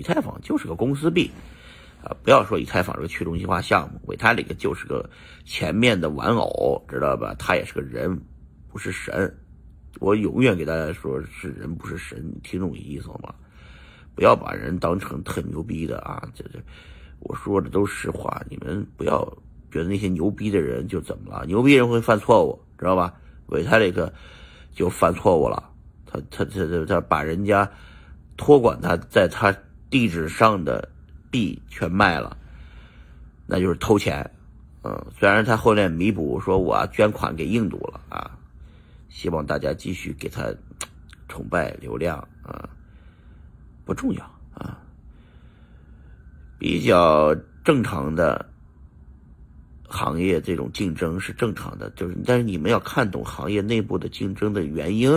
以太坊就是个公司币，啊，不要说以太坊是个去中心化项目，维泰里克就是个前面的玩偶，知道吧？他也是个人，不是神。我永远给大家说，是人不是神，你听懂我意思吗？不要把人当成特牛逼的啊！这这，我说的都是实话，你们不要觉得那些牛逼的人就怎么了？牛逼人会犯错误，知道吧？维泰里克就犯错误了，他他他他他把人家托管他在他地址上的币全卖了，那就是偷钱。嗯，虽然他后面弥补说我捐款给印度了啊。希望大家继续给他崇拜流量啊，不重要啊，比较正常的行业这种竞争是正常的，就是但是你们要看懂行业内部的竞争的原因